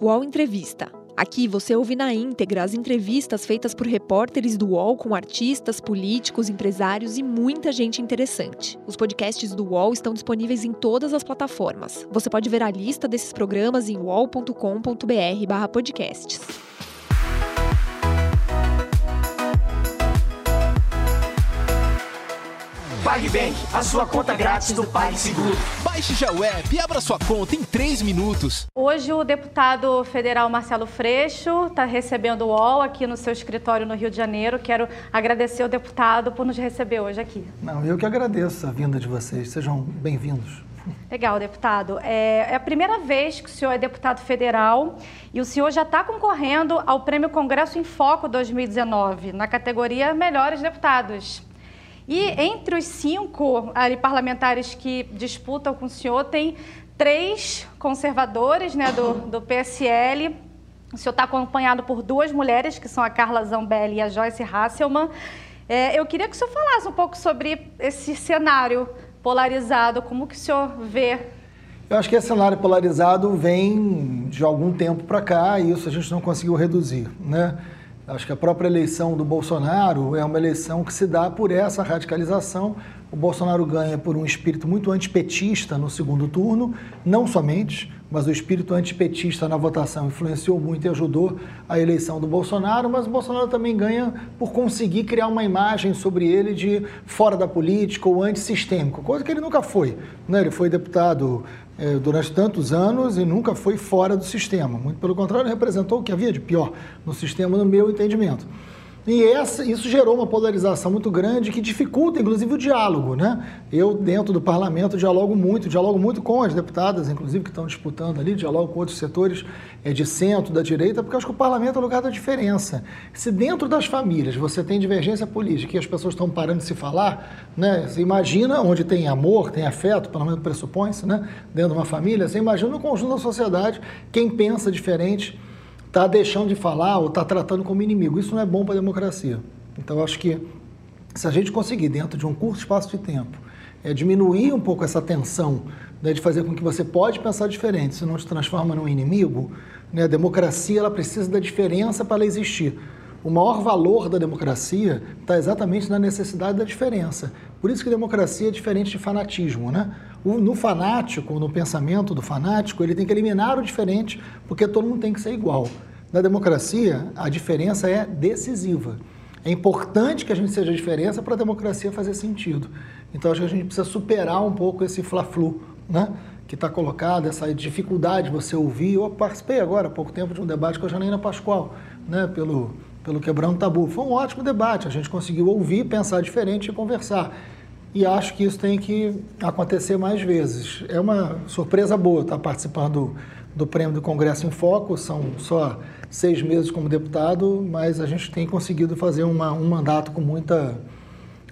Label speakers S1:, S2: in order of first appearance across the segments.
S1: UOL Entrevista. Aqui você ouve na íntegra as entrevistas feitas por repórteres do UOL com artistas, políticos, empresários e muita gente interessante. Os podcasts do UOL estão disponíveis em todas as plataformas. Você pode ver a lista desses programas em uol.com.br/podcasts.
S2: PagBank, a sua conta grátis do PagSeguro.
S3: Baixe já o app e abra sua conta em 3 minutos.
S4: Hoje o deputado federal Marcelo Freixo está recebendo o UOL aqui no seu escritório no Rio de Janeiro. Quero agradecer ao deputado por nos receber hoje aqui.
S5: Não, eu que agradeço a vinda de vocês. Sejam bem-vindos.
S4: Legal, deputado. É, é, a primeira vez que o senhor é deputado federal e o senhor já está concorrendo ao Prêmio Congresso em Foco 2019, na categoria Melhores Deputados. E entre os cinco ali, parlamentares que disputam com o senhor, tem três conservadores né, do, do PSL. O senhor está acompanhado por duas mulheres, que são a Carla Zambelli e a Joyce Hasselman. É, eu queria que o senhor falasse um pouco sobre esse cenário polarizado, como que o senhor vê
S5: eu acho que esse cenário polarizado vem de algum tempo para cá e isso a gente não conseguiu reduzir, né? Acho que a própria eleição do Bolsonaro é uma eleição que se dá por essa radicalização. O Bolsonaro ganha por um espírito muito antipetista no segundo turno, não somente, mas o espírito antipetista na votação influenciou muito e ajudou a eleição do Bolsonaro, mas o Bolsonaro também ganha por conseguir criar uma imagem sobre ele de fora da política ou antissistêmico, coisa que ele nunca foi. Né? Ele foi deputado é, durante tantos anos e nunca foi fora do sistema. Muito pelo contrário, representou o que havia de pior no sistema, no meu entendimento. E essa, isso gerou uma polarização muito grande que dificulta, inclusive, o diálogo. Né? Eu, dentro do parlamento, dialogo muito, dialogo muito com as deputadas, inclusive, que estão disputando ali, dialogo com outros setores é, de centro, da direita, porque acho que o parlamento é o lugar da diferença. Se dentro das famílias você tem divergência política e as pessoas estão parando de se falar, né? você imagina onde tem amor, tem afeto, pelo menos pressupõe-se, né? dentro de uma família, você imagina no conjunto da sociedade quem pensa diferente está deixando de falar ou está tratando como inimigo. Isso não é bom para a democracia. Então, acho que se a gente conseguir, dentro de um curto espaço de tempo, é, diminuir um pouco essa tensão né, de fazer com que você pode pensar diferente, se não te transforma num inimigo, né, a democracia ela precisa da diferença para ela existir. O maior valor da democracia está exatamente na necessidade da diferença. Por isso que democracia é diferente de fanatismo, né? No fanático, no pensamento do fanático, ele tem que eliminar o diferente, porque todo mundo tem que ser igual. Na democracia, a diferença é decisiva. É importante que a gente seja diferença para a democracia fazer sentido. Então, acho que a gente precisa superar um pouco esse fla-flu, né? que está colocado, essa dificuldade de você ouvir. Eu participei agora, há pouco tempo, de um debate com a Janaína Pascoal, né? pelo pelo Quebrando Tabu. Foi um ótimo debate, a gente conseguiu ouvir, pensar diferente e conversar. E acho que isso tem que acontecer mais vezes. É uma surpresa boa estar participando do Prêmio do Congresso em Foco, são só seis meses como deputado, mas a gente tem conseguido fazer uma, um mandato com muita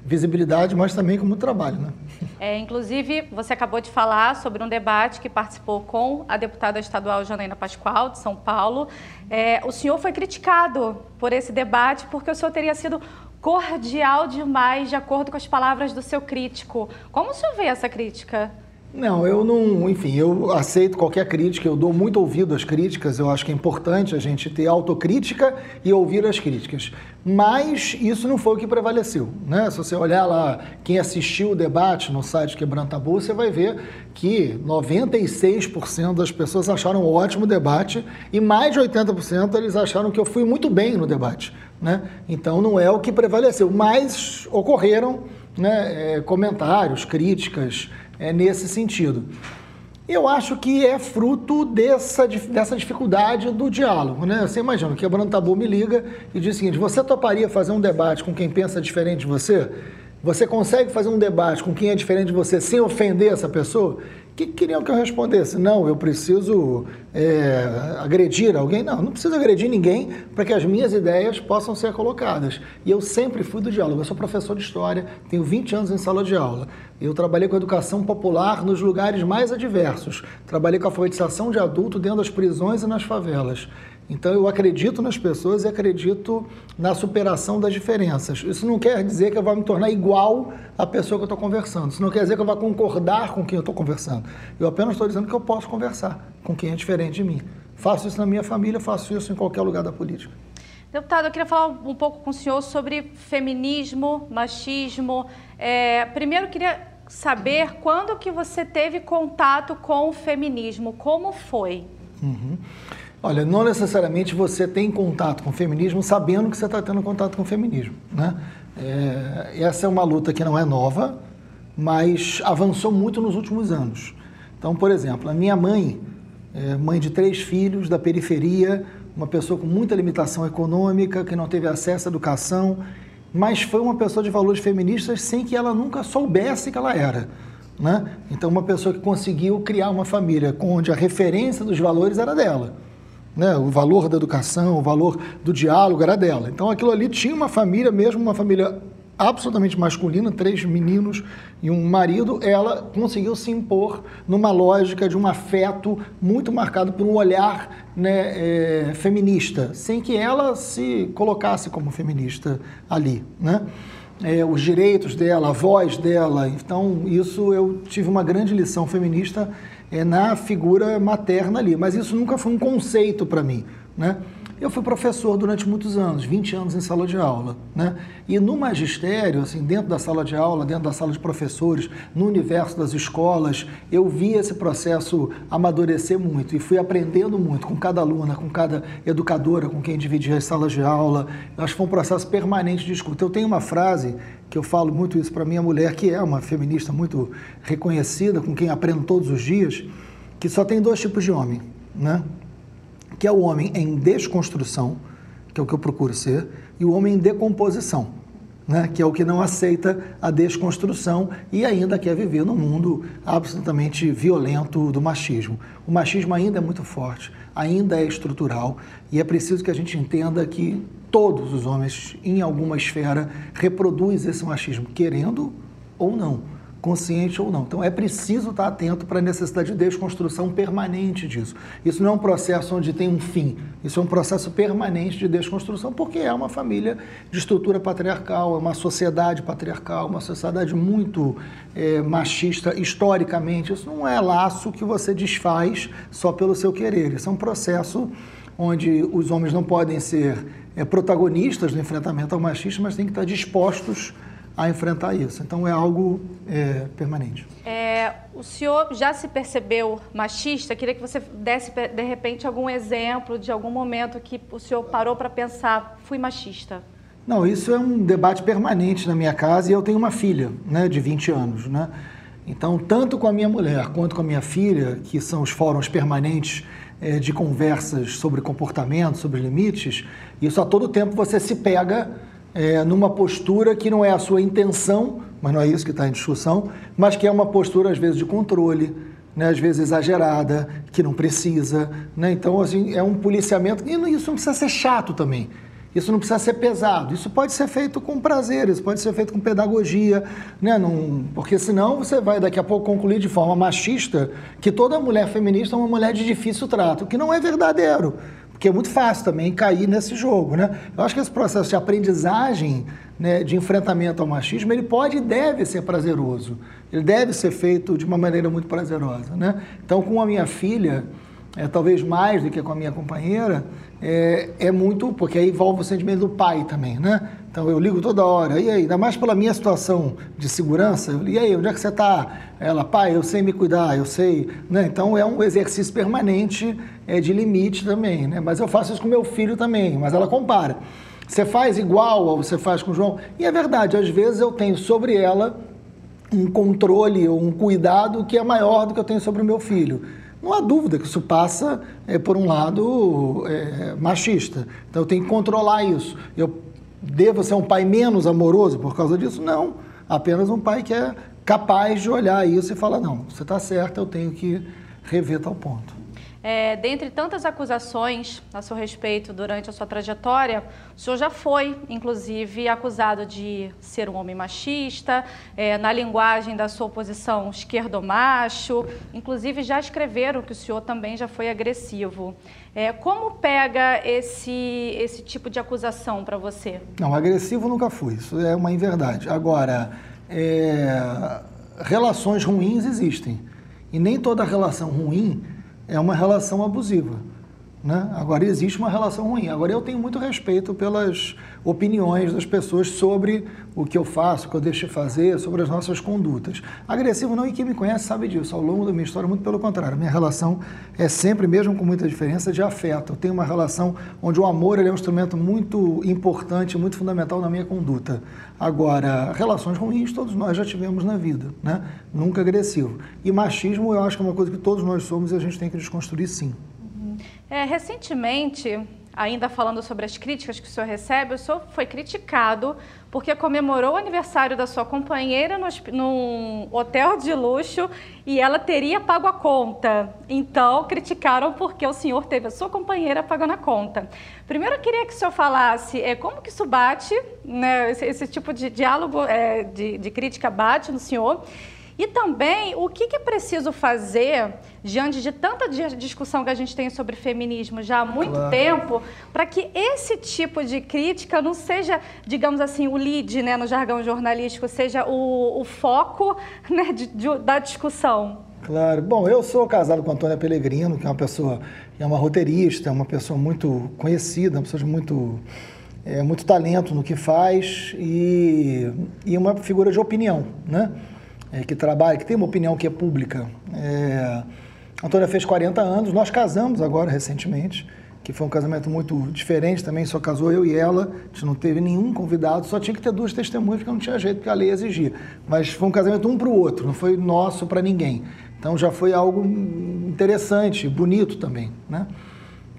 S5: visibilidade, mas também com muito trabalho. Né?
S4: É, inclusive, você acabou de falar sobre um debate que participou com a deputada estadual Janaína Pascoal, de São Paulo. É, o senhor foi criticado por esse debate porque o senhor teria sido cordial demais, de acordo com as palavras do seu crítico. Como o senhor vê essa crítica?
S5: Não, eu não, enfim, eu aceito qualquer crítica, eu dou muito ouvido às críticas, eu acho que é importante a gente ter autocrítica e ouvir as críticas. Mas isso não foi o que prevaleceu, né? Se você olhar lá quem assistiu o debate no site Quebrando Tabu, você vai ver que 96% das pessoas acharam um ótimo debate e mais de 80% eles acharam que eu fui muito bem no debate, né? Então não é o que prevaleceu, mas ocorreram né, é, comentários, críticas, é, nesse sentido. Eu acho que é fruto dessa, dessa dificuldade do diálogo. Né? Você imagina, o Quebrando Tabu me liga e diz o seguinte: você toparia fazer um debate com quem pensa diferente de você? Você consegue fazer um debate com quem é diferente de você sem ofender essa pessoa? que queriam que eu respondesse? Não, eu preciso é, agredir alguém? Não, não preciso agredir ninguém para que as minhas ideias possam ser colocadas. E eu sempre fui do diálogo. Eu sou professor de história, tenho 20 anos em sala de aula. Eu trabalhei com educação popular nos lugares mais adversos. Trabalhei com alfabetização de adulto dentro das prisões e nas favelas. Então eu acredito nas pessoas e acredito na superação das diferenças. Isso não quer dizer que eu vou me tornar igual à pessoa que eu estou conversando. Isso não quer dizer que eu vou concordar com quem eu estou conversando. Eu apenas estou dizendo que eu posso conversar com quem é diferente de mim. Faço isso na minha família, faço isso em qualquer lugar da política.
S4: Deputado, eu queria falar um pouco com o senhor sobre feminismo, machismo. É, primeiro, queria saber quando que você teve contato com o feminismo, como foi?
S5: Uhum. Olha, não necessariamente você tem contato com o feminismo sabendo que você está tendo contato com o feminismo. Né? É, essa é uma luta que não é nova, mas avançou muito nos últimos anos. Então, por exemplo, a minha mãe, é mãe de três filhos da periferia, uma pessoa com muita limitação econômica, que não teve acesso à educação, mas foi uma pessoa de valores feministas sem que ela nunca soubesse que ela era. Né? Então, uma pessoa que conseguiu criar uma família onde a referência dos valores era dela. Né? O valor da educação, o valor do diálogo era dela. Então, aquilo ali tinha uma família, mesmo uma família absolutamente masculina, três meninos e um marido, ela conseguiu se impor numa lógica de um afeto muito marcado por um olhar né, é, feminista, sem que ela se colocasse como feminista ali, né? É, os direitos dela, a voz dela. Então, isso eu tive uma grande lição feminista é, na figura materna ali. Mas isso nunca foi um conceito para mim. Né? Eu fui professor durante muitos anos, 20 anos em sala de aula, né? E no magistério, assim, dentro da sala de aula, dentro da sala de professores, no universo das escolas, eu vi esse processo amadurecer muito e fui aprendendo muito com cada aluna, com cada educadora, com quem dividia as salas de aula. Eu acho que foi um processo permanente de escuta. Eu tenho uma frase que eu falo muito isso para minha mulher, que é uma feminista muito reconhecida, com quem aprendo todos os dias, que só tem dois tipos de homem, né? Que é o homem em desconstrução, que é o que eu procuro ser, e o homem em decomposição, né? que é o que não aceita a desconstrução e ainda quer viver no mundo absolutamente violento do machismo. O machismo ainda é muito forte, ainda é estrutural e é preciso que a gente entenda que todos os homens, em alguma esfera, reproduzem esse machismo, querendo ou não consciente ou não. Então é preciso estar atento para a necessidade de desconstrução permanente disso. Isso não é um processo onde tem um fim, isso é um processo permanente de desconstrução, porque é uma família de estrutura patriarcal, é uma sociedade patriarcal, uma sociedade muito é, machista historicamente. Isso não é laço que você desfaz só pelo seu querer, isso é um processo onde os homens não podem ser é, protagonistas no enfrentamento ao machismo, mas têm que estar dispostos enfrentar isso. Então é algo é, permanente.
S4: É, o senhor já se percebeu machista? Queria que você desse, de repente, algum exemplo de algum momento que o senhor parou para pensar, fui machista.
S5: Não, isso é um debate permanente na minha casa e eu tenho uma filha né, de 20 anos. Né? Então, tanto com a minha mulher quanto com a minha filha, que são os fóruns permanentes é, de conversas sobre comportamento, sobre limites, isso a todo tempo você se pega é, numa postura que não é a sua intenção, mas não é isso que está em discussão, mas que é uma postura, às vezes, de controle, né, às vezes exagerada, que não precisa. Né? Então, assim, é um policiamento. E isso não precisa ser chato também. Isso não precisa ser pesado. Isso pode ser feito com prazer, isso pode ser feito com pedagogia, né? Porque senão você vai daqui a pouco concluir de forma machista que toda mulher feminista é uma mulher de difícil trato, que não é verdadeiro porque é muito fácil também cair nesse jogo, né? Eu acho que esse processo de aprendizagem, né, de enfrentamento ao machismo, ele pode e deve ser prazeroso. Ele deve ser feito de uma maneira muito prazerosa, né? Então, com a minha filha, é, talvez mais do que com a minha companheira, é, é, muito, porque aí envolve o sentimento do pai também, né? Então eu ligo toda hora, e aí, ainda mais pela minha situação de segurança, e aí, onde é que você está? Ela, pai, eu sei me cuidar, eu sei, né? Então é um exercício permanente é, de limite também, né? Mas eu faço isso com meu filho também, mas ela compara. Você faz igual ou você faz com o João? E é verdade, às vezes eu tenho sobre ela um controle ou um cuidado que é maior do que eu tenho sobre o meu filho. Não há dúvida que isso passa é, por um lado é, machista. Então eu tenho que controlar isso. Eu devo ser um pai menos amoroso por causa disso? Não. Apenas um pai que é capaz de olhar isso e falar: não, você está certo, eu tenho que rever tal ponto.
S4: É, dentre tantas acusações a seu respeito durante a sua trajetória, o senhor já foi, inclusive, acusado de ser um homem machista, é, na linguagem da sua oposição esquerdomacho, inclusive já escreveram que o senhor também já foi agressivo. É, como pega esse, esse tipo de acusação para você?
S5: Não, agressivo nunca fui, isso é uma inverdade. Agora, é, relações ruins existem. E nem toda relação ruim é uma relação abusiva. Né? Agora, existe uma relação ruim. Agora, eu tenho muito respeito pelas opiniões das pessoas sobre o que eu faço, o que eu deixo de fazer, sobre as nossas condutas. Agressivo não, e quem me conhece sabe disso. Ao longo da minha história, muito pelo contrário. Minha relação é sempre, mesmo com muita diferença, de afeto. Eu tenho uma relação onde o amor é um instrumento muito importante, muito fundamental na minha conduta. Agora, relações ruins todos nós já tivemos na vida, né? Nunca agressivo. E machismo, eu acho que é uma coisa que todos nós somos e a gente tem que desconstruir sim.
S4: É, recentemente, ainda falando sobre as críticas que o senhor recebe, o senhor foi criticado porque comemorou o aniversário da sua companheira no, num hotel de luxo e ela teria pago a conta. Então, criticaram porque o senhor teve a sua companheira pagando a conta. Primeiro, eu queria que o senhor falasse é, como que isso bate, né, esse, esse tipo de diálogo, é, de, de crítica bate no senhor. E também o que, é preciso fazer diante de tanta discussão que a gente tem sobre feminismo já há muito claro. tempo, para que esse tipo de crítica não seja, digamos assim, o lead né, no jargão jornalístico, seja o, o foco né, de, de, da discussão.
S5: Claro. Bom, eu sou casado com a Antônia Pellegrino, que é uma pessoa, é uma roteirista, é uma pessoa muito conhecida, uma pessoa de muito, é, muito talento no que faz e, e uma figura de opinião, né? É, que trabalha, que tem uma opinião que é pública. É, a Antônia fez 40 anos, nós casamos agora recentemente, que foi um casamento muito diferente também, só casou eu e ela, a gente não teve nenhum convidado, só tinha que ter duas testemunhas, porque não tinha jeito, porque a lei exigia. Mas foi um casamento um para o outro, não foi nosso para ninguém. Então já foi algo interessante, bonito também, né?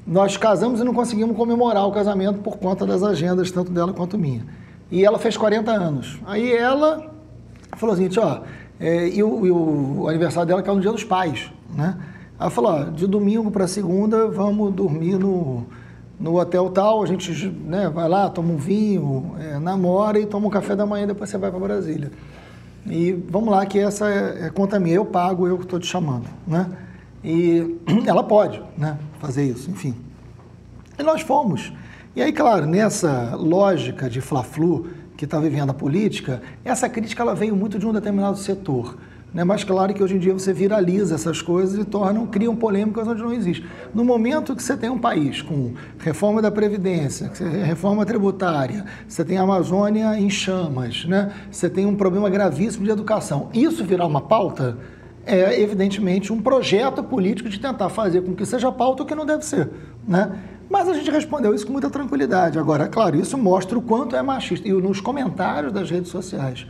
S5: Nós casamos e não conseguimos comemorar o casamento por conta das agendas, tanto dela quanto minha. E ela fez 40 anos. Aí ela falou assim, ó, é, e, o, e, o, aniversário dela que é no dia dos pais, né? Ela falou, de domingo para segunda vamos dormir no, no hotel tal, a gente né, vai lá, toma um vinho, é, namora e toma um café da manhã, depois você vai para Brasília. E vamos lá que essa é, é conta minha, eu pago, eu que estou te chamando, né? E ela pode, né, fazer isso, enfim. E nós fomos. E aí, claro, nessa lógica de fla-flu, que está vivendo a política, essa crítica ela veio muito de um determinado setor. Né? Mas claro que hoje em dia você viraliza essas coisas e tornam, criam polêmicas onde não existe. No momento que você tem um país com reforma da Previdência, reforma tributária, você tem a Amazônia em chamas, né? você tem um problema gravíssimo de educação, isso virar uma pauta é evidentemente um projeto político de tentar fazer com que seja pauta o que não deve ser. Né? Mas a gente respondeu isso com muita tranquilidade. Agora, claro, isso mostra o quanto é machista. E nos comentários das redes sociais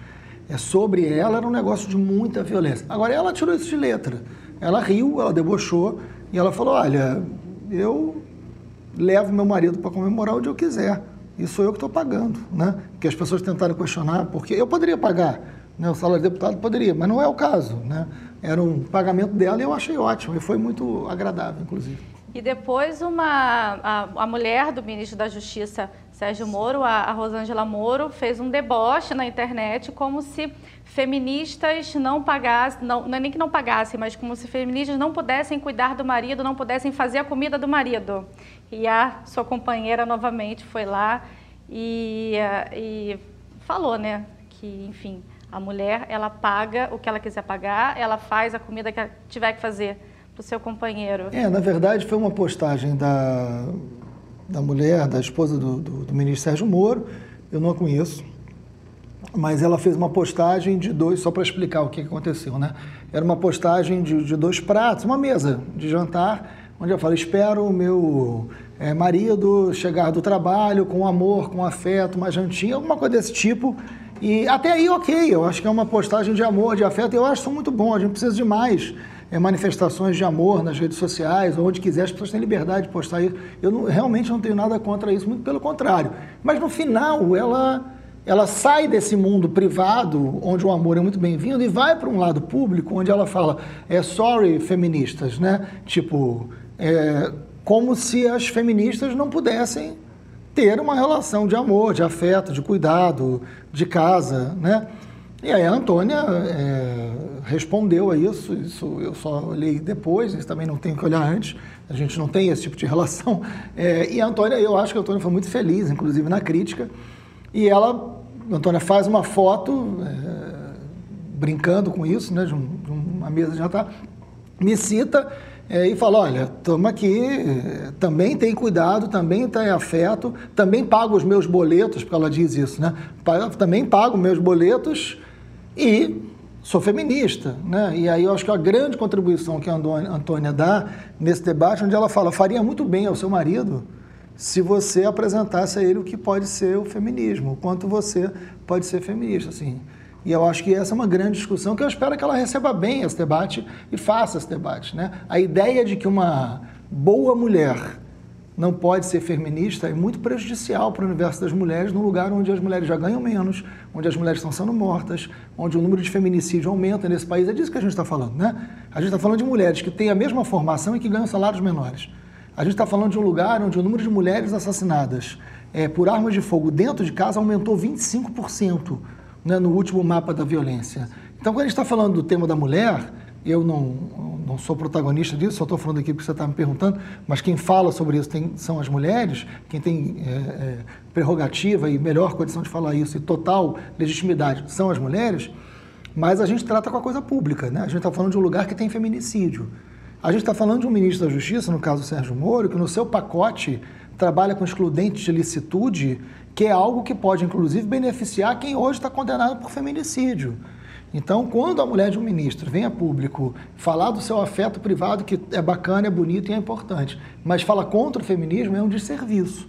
S5: é sobre ela era um negócio de muita violência. Agora, ela tirou isso de letra. Ela riu, ela debochou e ela falou: Olha, eu levo meu marido para comemorar onde eu quiser. Isso sou eu que estou pagando. Né? Que as pessoas tentaram questionar, porque eu poderia pagar. Né? O salário de deputado poderia, mas não é o caso. Né? Era um pagamento dela e eu achei ótimo. E foi muito agradável, inclusive.
S4: E depois uma, a, a mulher do ministro da Justiça, Sérgio Moro, a, a Rosângela Moro, fez um deboche na internet como se feministas não pagassem, não, não é nem que não pagassem, mas como se feministas não pudessem cuidar do marido, não pudessem fazer a comida do marido. E a sua companheira novamente foi lá e, e falou, né, que, enfim, a mulher, ela paga o que ela quiser pagar, ela faz a comida que tiver que fazer para o seu companheiro?
S5: É, na verdade foi uma postagem da, da mulher, da esposa do, do, do ministro Sérgio Moro, eu não a conheço, mas ela fez uma postagem de dois, só para explicar o que aconteceu, né? Era uma postagem de, de, dois pratos, uma mesa de jantar, onde eu falo, espero o meu é, marido chegar do trabalho com amor, com afeto, uma jantinha, alguma coisa desse tipo. E até aí, ok, eu acho que é uma postagem de amor, de afeto, eu acho muito bom, a gente precisa de mais é, manifestações de amor nas redes sociais, onde quiser, as pessoas têm liberdade de postar isso. Eu não, realmente não tenho nada contra isso, muito pelo contrário. Mas no final, ela, ela sai desse mundo privado, onde o amor é muito bem-vindo, e vai para um lado público, onde ela fala, é sorry, feministas, né? Tipo, é, como se as feministas não pudessem ter uma relação de amor, de afeto, de cuidado, de casa, né? E aí a Antônia é, respondeu a isso, isso eu só olhei depois, isso também não tenho que olhar antes, a gente não tem esse tipo de relação. É, e a Antônia, eu acho que a Antônia foi muito feliz, inclusive na crítica, e ela, a Antônia faz uma foto, é, brincando com isso, né, de, um, de, uma mesa de jantar, me cita é, e fala, olha, estamos aqui, também tem cuidado, também tem afeto, também pago os meus boletos, porque ela diz isso, né? Também pago meus boletos e sou feminista, né? E aí eu acho que a grande contribuição que a Antônia dá nesse debate, onde ela fala, faria muito bem ao seu marido se você apresentasse a ele o que pode ser o feminismo, o quanto você pode ser feminista, assim. E eu acho que essa é uma grande discussão que eu espero que ela receba bem esse debate e faça esse debate, né? A ideia de que uma boa mulher não pode ser feminista é muito prejudicial para o universo das mulheres, num lugar onde as mulheres já ganham menos, onde as mulheres estão sendo mortas, onde o número de feminicídio aumenta nesse país. É disso que a gente está falando, né? A gente está falando de mulheres que têm a mesma formação e que ganham salários menores. A gente está falando de um lugar onde o número de mulheres assassinadas é, por armas de fogo dentro de casa aumentou 25% né, no último mapa da violência. Então, quando a gente está falando do tema da mulher, eu não, não sou protagonista disso, só estou falando aqui porque você está me perguntando, mas quem fala sobre isso tem, são as mulheres, quem tem é, é, prerrogativa e melhor condição de falar isso e total legitimidade são as mulheres, mas a gente trata com a coisa pública, né? A gente está falando de um lugar que tem feminicídio. A gente está falando de um ministro da Justiça, no caso Sérgio Moro, que no seu pacote trabalha com excludente de licitude, que é algo que pode, inclusive, beneficiar quem hoje está condenado por feminicídio. Então, quando a mulher de um ministro vem a público falar do seu afeto privado, que é bacana, é bonito e é importante, mas fala contra o feminismo, é um desserviço.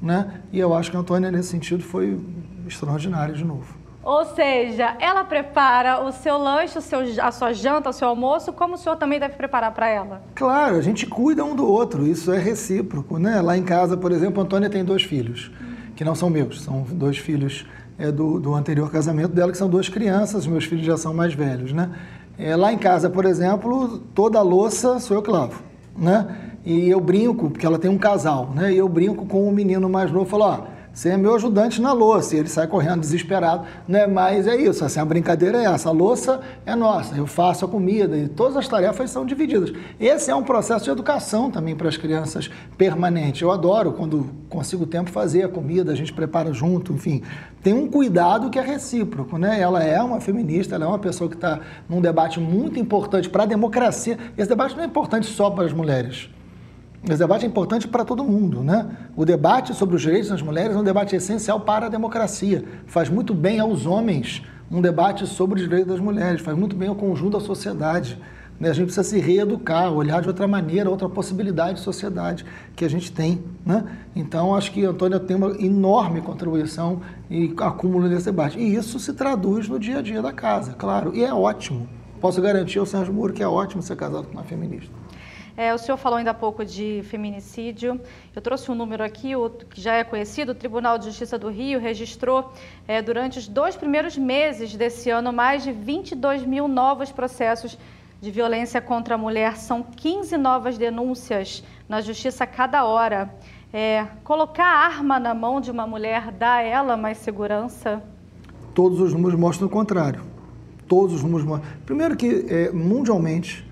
S5: Né? E eu acho que a Antônia, nesse sentido, foi extraordinária de novo.
S4: Ou seja, ela prepara o seu lanche, o seu, a sua janta, o seu almoço, como o senhor também deve preparar para ela?
S5: Claro, a gente cuida um do outro, isso é recíproco. Né? Lá em casa, por exemplo, a Antônia tem dois filhos, que não são meus, são dois filhos é, do, do anterior casamento dela, que são duas crianças, meus filhos já são mais velhos, né? É, lá em casa, por exemplo, toda a louça sou eu que lavo, né? E eu brinco, porque ela tem um casal, né? E eu brinco com o menino mais novo, falo, ó, você é meu ajudante na louça. E ele sai correndo desesperado. Né? Mas é isso, assim, a brincadeira é essa. A louça é nossa, eu faço a comida e todas as tarefas são divididas. Esse é um processo de educação também para as crianças permanente. Eu adoro quando consigo tempo fazer a comida, a gente prepara junto, enfim. Tem um cuidado que é recíproco, né? Ela é uma feminista, ela é uma pessoa que está num debate muito importante para a democracia. Esse debate não é importante só para as mulheres. Esse debate é importante para todo mundo, né? O debate sobre os direitos das mulheres é um debate essencial para a democracia. Faz muito bem aos homens um debate sobre os direitos das mulheres, faz muito bem ao conjunto da sociedade. Né? A gente precisa se reeducar, olhar de outra maneira, outra possibilidade de sociedade que a gente tem. Né? Então, acho que Antônia tem uma enorme contribuição e acúmulo nesse debate. E isso se traduz no dia a dia da casa, claro. E é ótimo. Posso garantir ao Sérgio Moro que é ótimo ser casado com uma feminista.
S4: É, o senhor falou ainda há pouco de feminicídio. Eu trouxe um número aqui, que já é conhecido. O Tribunal de Justiça do Rio registrou, é, durante os dois primeiros meses desse ano, mais de 22 mil novos processos de violência contra a mulher. São 15 novas denúncias na Justiça a cada hora. É, colocar arma na mão de uma mulher dá a ela mais segurança?
S5: Todos os números mostram o contrário. Todos os números mostram. Primeiro que, é, mundialmente,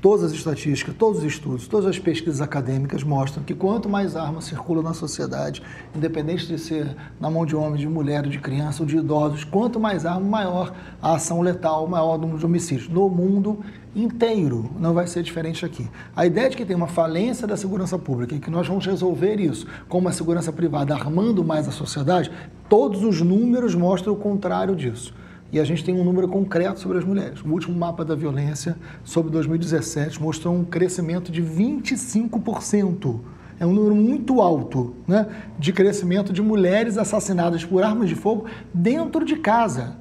S5: Todas as estatísticas, todos os estudos, todas as pesquisas acadêmicas mostram que quanto mais armas circulam na sociedade, independente de ser na mão de homem, de mulher, de criança ou de idosos, quanto mais arma, maior a ação letal, maior o número de homicídios. No mundo inteiro não vai ser diferente aqui. A ideia de que tem uma falência da segurança pública e que nós vamos resolver isso com uma segurança privada armando mais a sociedade, todos os números mostram o contrário disso. E a gente tem um número concreto sobre as mulheres. O último mapa da violência sobre 2017 mostrou um crescimento de 25%. É um número muito alto né, de crescimento de mulheres assassinadas por armas de fogo dentro de casa.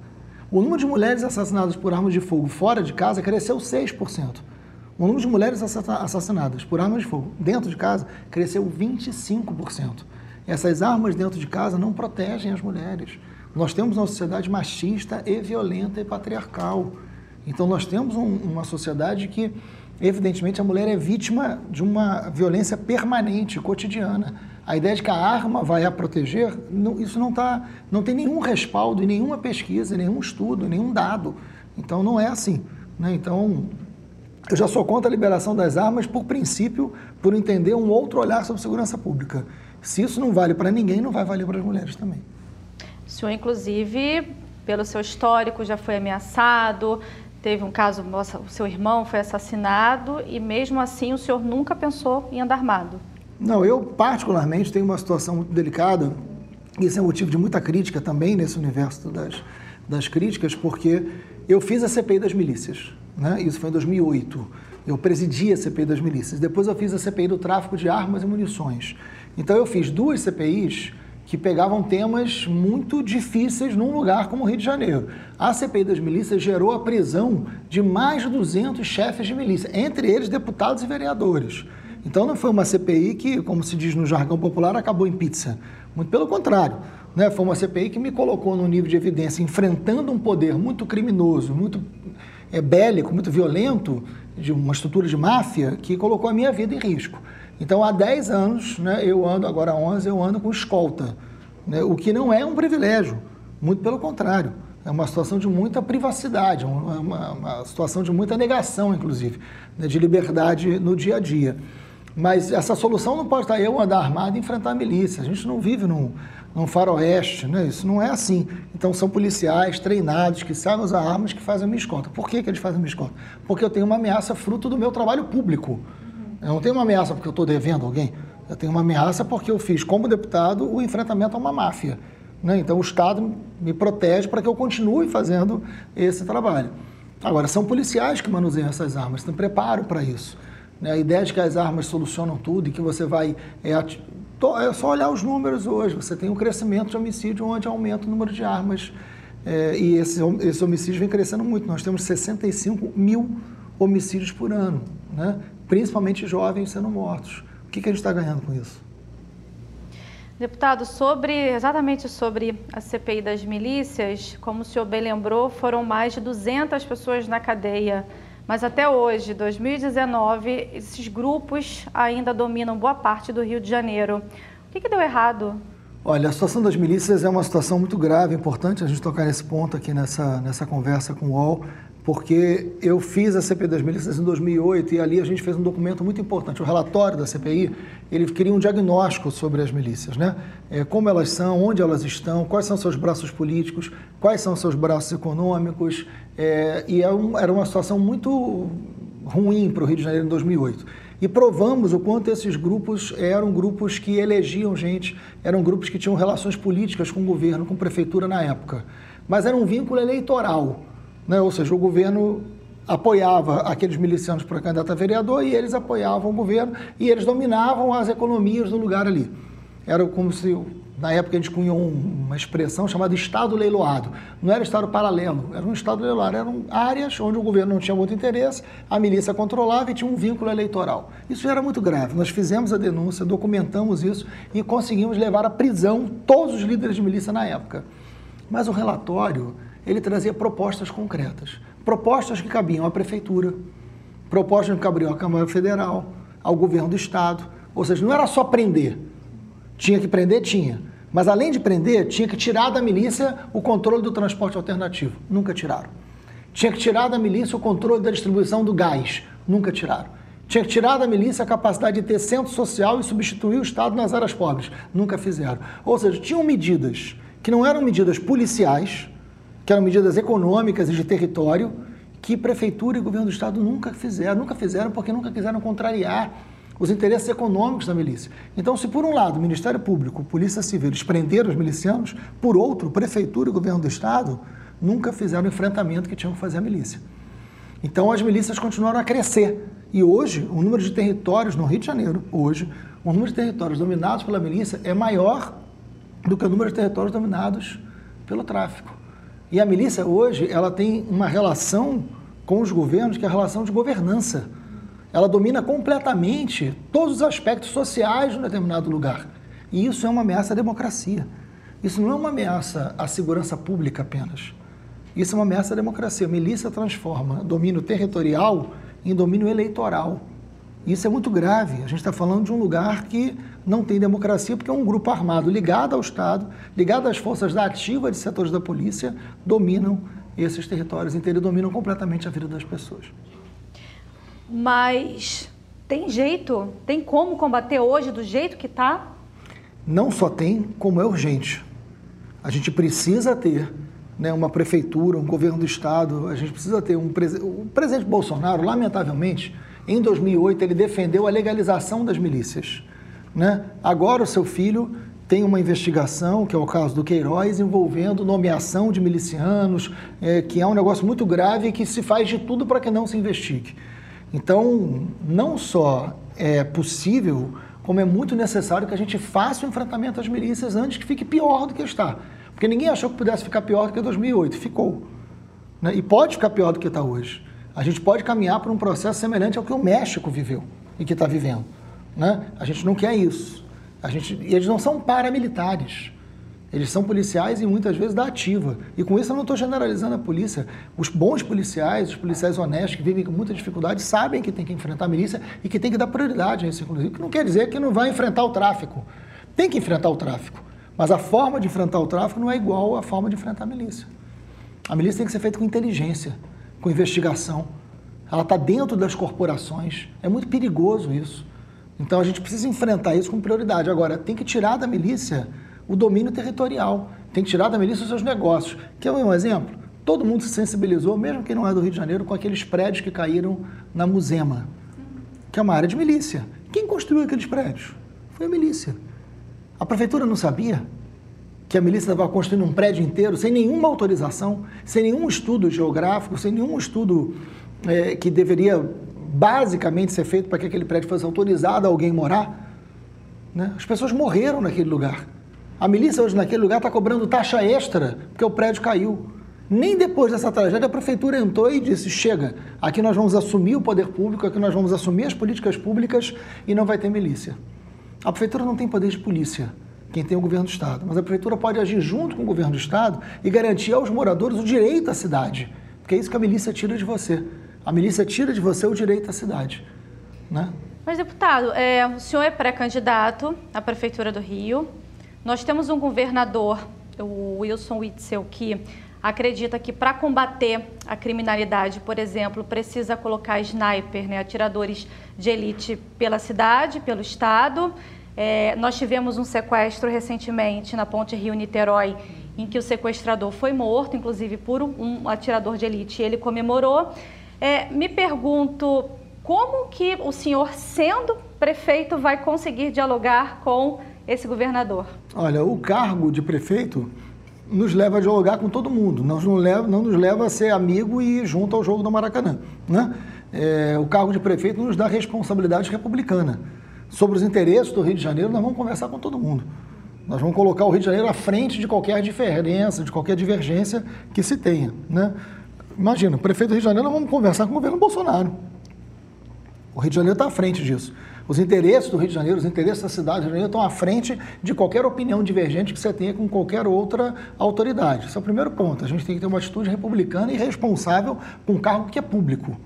S5: O número de mulheres assassinadas por armas de fogo fora de casa cresceu 6%. O número de mulheres assassinadas por armas de fogo dentro de casa cresceu 25%. Essas armas dentro de casa não protegem as mulheres. Nós temos uma sociedade machista e violenta e patriarcal. Então, nós temos um, uma sociedade que, evidentemente, a mulher é vítima de uma violência permanente, cotidiana. A ideia de que a arma vai a proteger, não, isso não, tá, não tem nenhum respaldo nenhuma pesquisa, nenhum estudo, nenhum dado. Então, não é assim. Né? Então, eu já sou contra a liberação das armas por princípio, por entender um outro olhar sobre segurança pública. Se isso não vale para ninguém, não vai valer para as mulheres também.
S4: O senhor, inclusive, pelo seu histórico, já foi ameaçado, teve um caso, o seu irmão foi assassinado e mesmo assim o senhor nunca pensou em andar armado?
S5: Não, eu particularmente tenho uma situação muito delicada. Isso é motivo de muita crítica também nesse universo das, das críticas, porque eu fiz a CPI das milícias, né? Isso foi em 2008. Eu presidi a CPI das milícias. Depois eu fiz a CPI do tráfico de armas e munições. Então eu fiz duas CPIs que pegavam temas muito difíceis num lugar como o Rio de Janeiro. A CPI das milícias gerou a prisão de mais de 200 chefes de milícia, entre eles deputados e vereadores. Então não foi uma CPI que, como se diz no jargão popular, acabou em pizza. Muito pelo contrário. Né? Foi uma CPI que me colocou num nível de evidência, enfrentando um poder muito criminoso, muito é, bélico, muito violento, de uma estrutura de máfia, que colocou a minha vida em risco. Então, há 10 anos, né, eu ando, agora há 11, eu ando com escolta, né, o que não é um privilégio, muito pelo contrário. É uma situação de muita privacidade, uma, uma situação de muita negação, inclusive, né, de liberdade no dia a dia. Mas essa solução não pode estar eu andar armado e enfrentar a milícia. A gente não vive num, num faroeste, né? Isso não é assim. Então são policiais treinados que sabem usar armas que fazem a minha escolta. Por que, que eles fazem a minha escolta? Porque eu tenho uma ameaça fruto do meu trabalho público. Eu não tenho uma ameaça porque eu estou devendo alguém. Eu tenho uma ameaça porque eu fiz, como deputado, o enfrentamento a uma máfia. Né? Então o Estado me protege para que eu continue fazendo esse trabalho. Agora, são policiais que manuseiam essas armas, têm preparo para isso. Né? A ideia de que as armas solucionam tudo e que você vai. É, é só olhar os números hoje. Você tem um crescimento de homicídio onde aumenta o número de armas. É, e esse, esse homicídio vem crescendo muito. Nós temos 65 mil homicídios por ano, né? Principalmente jovens sendo mortos. O que, que a gente está ganhando com isso?
S4: Deputado, sobre exatamente sobre a CPI das milícias, como o senhor bem lembrou, foram mais de 200 pessoas na cadeia. Mas até hoje, 2019, esses grupos ainda dominam boa parte do Rio de Janeiro. O que, que deu errado?
S5: Olha, a situação das milícias é uma situação muito grave, importante a gente tocar nesse ponto aqui nessa, nessa conversa com o UOL porque eu fiz a CPI das milícias em 2008 e ali a gente fez um documento muito importante. O relatório da CPI, ele queria um diagnóstico sobre as milícias, né? É, como elas são, onde elas estão, quais são seus braços políticos, quais são seus braços econômicos, é, e é um, era uma situação muito ruim para o Rio de Janeiro em 2008. E provamos o quanto esses grupos eram grupos que elegiam gente, eram grupos que tinham relações políticas com o governo, com prefeitura na época. Mas era um vínculo eleitoral né? Ou seja, o governo apoiava aqueles milicianos para candidato a vereador e eles apoiavam o governo e eles dominavam as economias do lugar ali. Era como se, na época, a gente cunhou uma expressão chamada Estado leiloado. Não era Estado paralelo, era um Estado leiloado. Eram áreas onde o governo não tinha muito interesse, a milícia controlava e tinha um vínculo eleitoral. Isso era muito grave. Nós fizemos a denúncia, documentamos isso e conseguimos levar à prisão todos os líderes de milícia na época. Mas o relatório ele trazia propostas concretas. Propostas que cabiam à prefeitura, propostas que cabiam à Câmara Federal, ao governo do Estado. Ou seja, não era só prender. Tinha que prender? Tinha. Mas além de prender, tinha que tirar da milícia o controle do transporte alternativo. Nunca tiraram. Tinha que tirar da milícia o controle da distribuição do gás. Nunca tiraram. Tinha que tirar da milícia a capacidade de ter centro social e substituir o Estado nas áreas pobres. Nunca fizeram. Ou seja, tinham medidas que não eram medidas policiais, que eram medidas econômicas e de território, que prefeitura e governo do estado nunca fizeram, nunca fizeram porque nunca quiseram contrariar os interesses econômicos da milícia. Então, se por um lado o Ministério Público, Polícia Civil, prenderam os milicianos, por outro, prefeitura e governo do estado nunca fizeram o enfrentamento que tinham que fazer a milícia. Então, as milícias continuaram a crescer. E hoje, o número de territórios no Rio de Janeiro, hoje, o número de territórios dominados pela milícia é maior do que o número de territórios dominados pelo tráfico. E a milícia hoje, ela tem uma relação com os governos que é a relação de governança. Ela domina completamente todos os aspectos sociais de um determinado lugar. E isso é uma ameaça à democracia. Isso não é uma ameaça à segurança pública apenas. Isso é uma ameaça à democracia. A milícia transforma domínio territorial em domínio eleitoral. Isso é muito grave. A gente está falando de um lugar que não tem democracia, porque é um grupo armado ligado ao Estado, ligado às forças da ativa de setores da polícia, dominam esses territórios inteiros, dominam completamente a vida das pessoas.
S4: Mas tem jeito? Tem como combater hoje do jeito que está?
S5: Não só tem, como é urgente. A gente precisa ter né, uma prefeitura, um governo do estado. A gente precisa ter um presidente. O presidente Bolsonaro, lamentavelmente, em 2008 ele defendeu a legalização das milícias. Né? Agora o seu filho tem uma investigação, que é o caso do Queiroz, envolvendo nomeação de milicianos, é, que é um negócio muito grave e que se faz de tudo para que não se investigue. Então, não só é possível, como é muito necessário que a gente faça o enfrentamento às milícias antes que fique pior do que está. Porque ninguém achou que pudesse ficar pior do que 2008. Ficou. Né? E pode ficar pior do que está hoje. A gente pode caminhar para um processo semelhante ao que o México viveu e que está vivendo. Né? A gente não quer isso. A gente, e eles não são paramilitares. Eles são policiais e muitas vezes da ativa. E com isso eu não estou generalizando a polícia. Os bons policiais, os policiais honestos que vivem com muita dificuldade, sabem que tem que enfrentar a milícia e que tem que dar prioridade a isso, inclusive. Que não quer dizer que não vai enfrentar o tráfico. Tem que enfrentar o tráfico. Mas a forma de enfrentar o tráfico não é igual à forma de enfrentar a milícia. A milícia tem que ser feita com inteligência, com investigação. Ela está dentro das corporações. É muito perigoso isso. Então a gente precisa enfrentar isso com prioridade. Agora, tem que tirar da milícia o domínio territorial. Tem que tirar da milícia os seus negócios. Quer um exemplo? Todo mundo se sensibilizou, mesmo quem não é do Rio de Janeiro, com aqueles prédios que caíram na Musema, que é uma área de milícia. Quem construiu aqueles prédios? Foi a milícia. A prefeitura não sabia que a milícia estava construindo um prédio inteiro sem nenhuma autorização, sem nenhum estudo geográfico, sem nenhum estudo é, que deveria basicamente ser feito para que aquele prédio fosse autorizado a alguém morar. Né? As pessoas morreram naquele lugar. A milícia hoje naquele lugar está cobrando taxa extra porque o prédio caiu. Nem depois dessa tragédia a prefeitura entrou e disse: chega, aqui nós vamos assumir o poder público, aqui nós vamos assumir as políticas públicas e não vai ter milícia. A prefeitura não tem poder de polícia, quem tem o governo do Estado, mas a prefeitura pode agir junto com o governo do Estado e garantir aos moradores o direito à cidade, porque é isso que a milícia tira de você. A milícia tira de você o direito à cidade. Né?
S4: Mas, deputado, é, o senhor é pré-candidato à Prefeitura do Rio, nós temos um governador, o Wilson Witzel, que acredita que para combater a criminalidade, por exemplo, precisa colocar sniper, né, atiradores de elite pela cidade, pelo estado. É, nós tivemos um sequestro recentemente na ponte Rio-Niterói, em que o sequestrador foi morto, inclusive por um atirador de elite, e ele comemorou. É, me pergunto como que o senhor, sendo prefeito, vai conseguir dialogar com esse governador?
S5: Olha, o cargo de prefeito nos leva a dialogar com todo mundo, não nos leva, não nos leva a ser amigo e junto ao jogo do Maracanã. Né? É, o cargo de prefeito nos dá responsabilidade republicana. Sobre os interesses do Rio de Janeiro, nós vamos conversar com todo mundo. Nós vamos colocar o Rio de Janeiro à frente de qualquer diferença, de qualquer divergência que se tenha. Né? Imagina, o prefeito do Rio de Janeiro, nós vamos conversar com o governo Bolsonaro. O Rio de Janeiro está à frente disso. Os interesses do Rio de Janeiro, os interesses da cidade do Rio de Janeiro estão à frente de qualquer opinião divergente que você tenha com qualquer outra autoridade. Esse é o primeiro ponto. A gente tem que ter uma atitude republicana e responsável com um cargo que é público.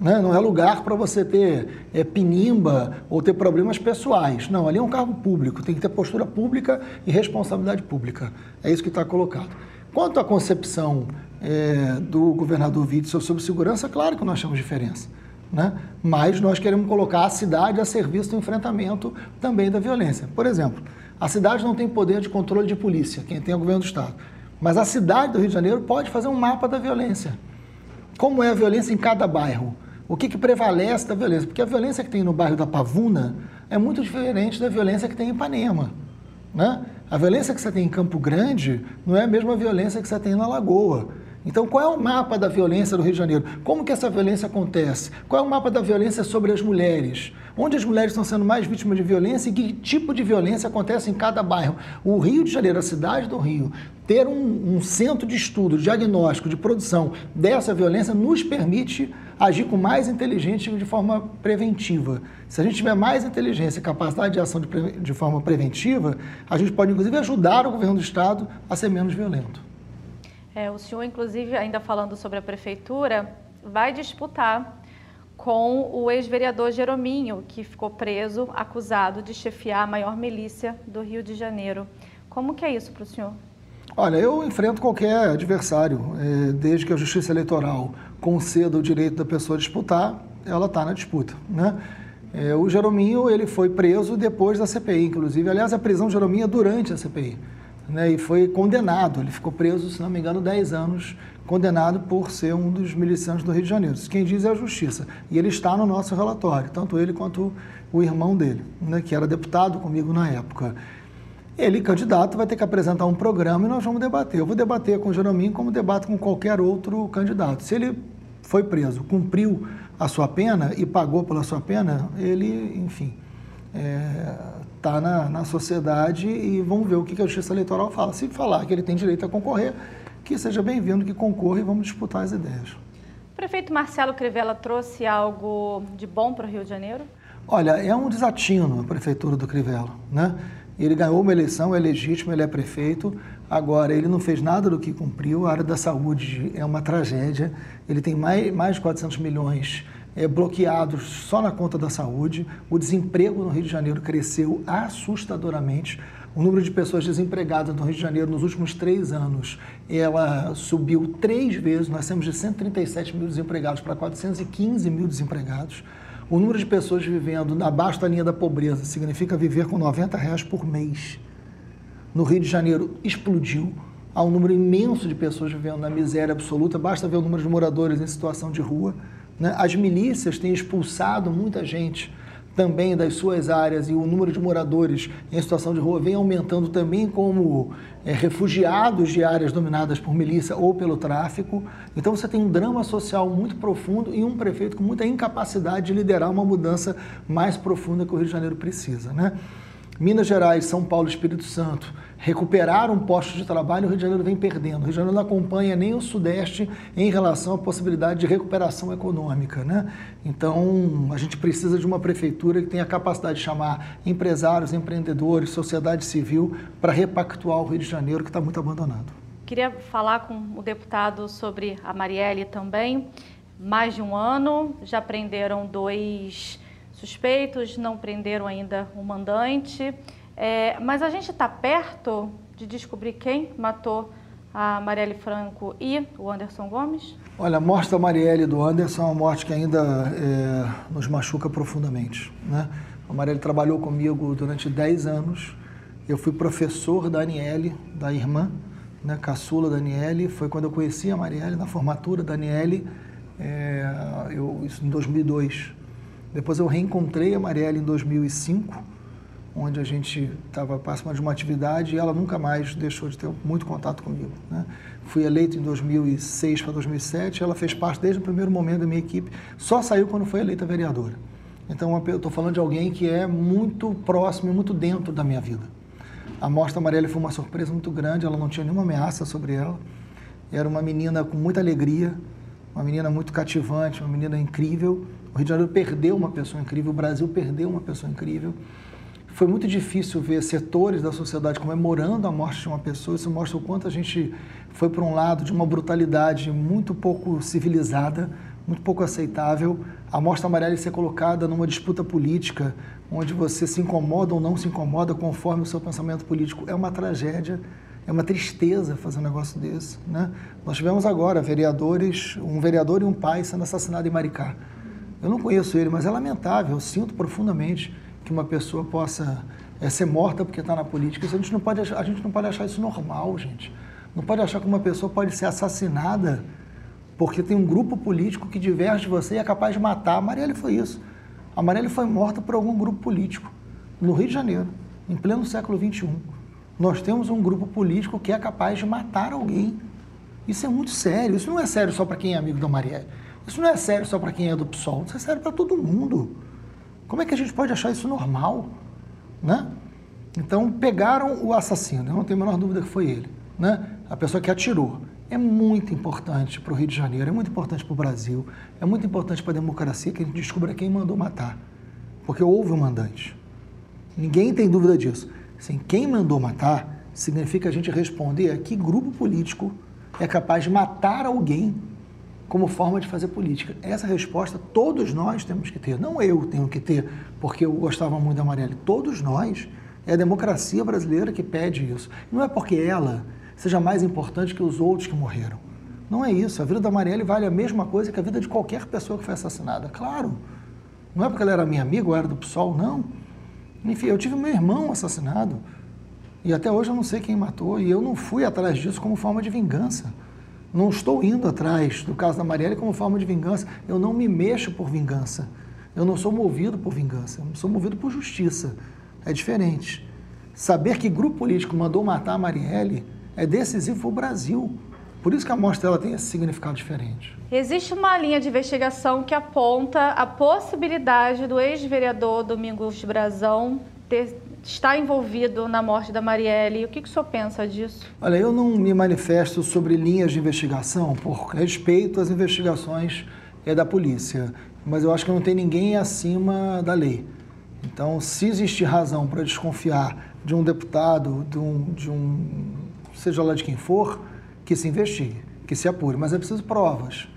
S5: Né? Não é lugar para você ter é, pinimba ou ter problemas pessoais. Não, ali é um cargo público, tem que ter postura pública e responsabilidade pública. É isso que está colocado. Quanto à concepção é, do governador Witzel sobre segurança, claro que nós temos diferença né? mas nós queremos colocar a cidade a serviço do enfrentamento também da violência. Por exemplo, a cidade não tem poder de controle de polícia, quem tem é o governo do Estado. Mas a cidade do Rio de Janeiro pode fazer um mapa da violência. Como é a violência em cada bairro? O que, que prevalece da violência? Porque a violência que tem no bairro da Pavuna é muito diferente da violência que tem em Ipanema. Né? A violência que você tem em Campo Grande não é a mesma violência que você tem na Lagoa. Então, qual é o mapa da violência do Rio de Janeiro? Como que essa violência acontece? Qual é o mapa da violência sobre as mulheres? Onde as mulheres estão sendo mais vítimas de violência e que tipo de violência acontece em cada bairro? O Rio de Janeiro, a cidade do Rio, ter um, um centro de estudo, de diagnóstico, de produção dessa violência nos permite agir com mais inteligência de forma preventiva. Se a gente tiver mais inteligência e capacidade de ação de, de forma preventiva, a gente pode, inclusive, ajudar o governo do Estado a ser menos violento.
S4: É, o senhor, inclusive, ainda falando sobre a prefeitura, vai disputar com o ex-vereador Jerominho, que ficou preso, acusado de chefiar a maior milícia do Rio de Janeiro. Como que é isso para o senhor?
S5: Olha, eu enfrento qualquer adversário, é, desde que a Justiça Eleitoral conceda o direito da pessoa disputar, ela está na disputa, né? É, o Jerominho ele foi preso depois da CPI, inclusive. Aliás, a prisão de Jerominho é durante a CPI. né, e foi condenado. Ele ficou preso, se não me engano, 10 anos, condenado por ser um dos milicianos do Rio de Janeiro. Quem diz é a Justiça. E ele está no nosso relatório, tanto ele quanto o irmão dele, né, que era deputado comigo na época. Ele, candidato, vai ter que apresentar um programa e nós vamos debater. Eu vou debater com o Jerominho como debato com qualquer outro candidato. Se ele foi preso, cumpriu a sua pena e pagou pela sua pena, ele, enfim, está é, tá na, na sociedade e vamos ver o que a Justiça Eleitoral fala. Se falar que ele tem direito a concorrer, que seja bem-vindo, que concorra e vamos disputar as ideias.
S4: O prefeito Marcelo Crivella trouxe algo de bom para o Rio de Janeiro?
S5: Olha, é um desatino a prefeitura do Crivella, né? Ele ganhou uma eleição, é legítimo, ele é prefeito. Agora, ele não fez nada do que cumpriu. A área da saúde é uma tragédia. Ele tem mais, mais de 400 milhões é, bloqueados só na conta da saúde. O desemprego no Rio de Janeiro cresceu assustadoramente. O número de pessoas desempregadas no Rio de Janeiro nos últimos três anos, ela subiu três vezes. Nós temos de 137 mil desempregados para 415 mil desempregados. O número de pessoas vivendo abaixo da linha da pobreza significa viver com 90 reais por mês. No Rio de Janeiro explodiu. Há um número imenso de pessoas vivendo na miséria absoluta. Basta ver o número de moradores em situação de rua. Né? As milícias têm expulsado muita gente também das suas áreas e o número de moradores em situação de rua vem aumentando também como é, refugiados de áreas dominadas por milícia ou pelo tráfico. Então você tem um drama social muito profundo e um prefeito com muita incapacidade de liderar uma mudança mais profunda que o Rio de Janeiro precisa. Né? Minas Gerais, São Paulo, Espírito Santo recuperaram postos de trabalho, o Rio de Janeiro vem perdendo. O Rio de Janeiro não acompanha nem o Sudeste em relação à possibilidade de recuperação econômica. Né? Então, a gente precisa de uma prefeitura que tenha a capacidade de chamar empresários, empreendedores, sociedade civil para repactuar o Rio de Janeiro, que está muito abandonado.
S4: Queria falar com o deputado sobre a Marielle também. Mais de um ano, já prenderam dois suspeitos, não prenderam ainda o mandante. É, mas a gente está perto de descobrir quem matou a Marielle Franco e o Anderson Gomes?
S5: Olha, a morte da Marielle e do Anderson é uma morte que ainda é, nos machuca profundamente. Né? A Marielle trabalhou comigo durante 10 anos. Eu fui professor da Aniele, da irmã, né, caçula da Aniele. Foi quando eu conheci a Marielle, na formatura da Aniele, é, eu, isso em 2002. Depois eu reencontrei a Marielle em 2005 onde a gente estava participando de uma atividade e ela nunca mais deixou de ter muito contato comigo. Né? Fui eleito em 2006 para 2007, ela fez parte desde o primeiro momento da minha equipe, só saiu quando foi eleita vereadora. Então eu estou falando de alguém que é muito próximo e muito dentro da minha vida. A morte da Marielle foi uma surpresa muito grande, ela não tinha nenhuma ameaça sobre ela. Era uma menina com muita alegria, uma menina muito cativante, uma menina incrível. O Rio de Janeiro perdeu uma pessoa incrível, o Brasil perdeu uma pessoa incrível. Foi muito difícil ver setores da sociedade comemorando a morte de uma pessoa. Isso mostra o quanto a gente foi para um lado de uma brutalidade muito pouco civilizada, muito pouco aceitável. A morte amarela ser colocada numa disputa política, onde você se incomoda ou não se incomoda conforme o seu pensamento político, é uma tragédia. É uma tristeza fazer um negócio desse. Né? Nós tivemos agora vereadores, um vereador e um pai sendo assassinados em Maricá. Eu não conheço ele, mas é lamentável, eu sinto profundamente que uma pessoa possa é, ser morta porque está na política. Isso a gente não pode achar, a gente não pode achar isso normal, gente. Não pode achar que uma pessoa pode ser assassinada porque tem um grupo político que diverge de você e é capaz de matar. A Marielle foi isso. A Marielle foi morta por algum grupo político no Rio de Janeiro, em pleno século XXI. Nós temos um grupo político que é capaz de matar alguém. Isso é muito sério. Isso não é sério só para quem é amigo da Marielle. Isso não é sério só para quem é do PSOL. Isso é sério para todo mundo. Como é que a gente pode achar isso normal? Né? Então, pegaram o assassino, eu não tenho a menor dúvida que foi ele, né? a pessoa que atirou. É muito importante para o Rio de Janeiro, é muito importante para o Brasil, é muito importante para a democracia que a gente descubra quem mandou matar. Porque houve um mandante. Ninguém tem dúvida disso. Assim, quem mandou matar significa a gente responder a que grupo político é capaz de matar alguém como forma de fazer política? Essa resposta todos nós temos que ter. Não eu tenho que ter, porque eu gostava muito da Marielle. Todos nós. É a democracia brasileira que pede isso. Não é porque ela seja mais importante que os outros que morreram. Não é isso. A vida da Marielle vale a mesma coisa que a vida de qualquer pessoa que foi assassinada. Claro. Não é porque ela era minha amiga ou era do PSOL, não. Enfim, eu tive meu irmão assassinado. E até hoje eu não sei quem matou e eu não fui atrás disso como forma de vingança. Não estou indo atrás do caso da Marielle como forma de vingança. Eu não me mexo por vingança. Eu não sou movido por vingança. Eu sou movido por justiça. É diferente. Saber que grupo político mandou matar a Marielle é decisivo para o Brasil. Por isso que a morte dela tem esse significado diferente.
S4: Existe uma linha de investigação que aponta a possibilidade do ex-vereador Domingos Brazão ter, estar envolvido na morte da Marielle. O que, que o senhor pensa disso?
S5: Olha, eu não me manifesto sobre linhas de investigação por respeito às investigações é da polícia, mas eu acho que não tem ninguém acima da lei. Então, se existe razão para desconfiar de um deputado, de um, de um, seja lá de quem for, que se investigue, que se apure. Mas é preciso provas.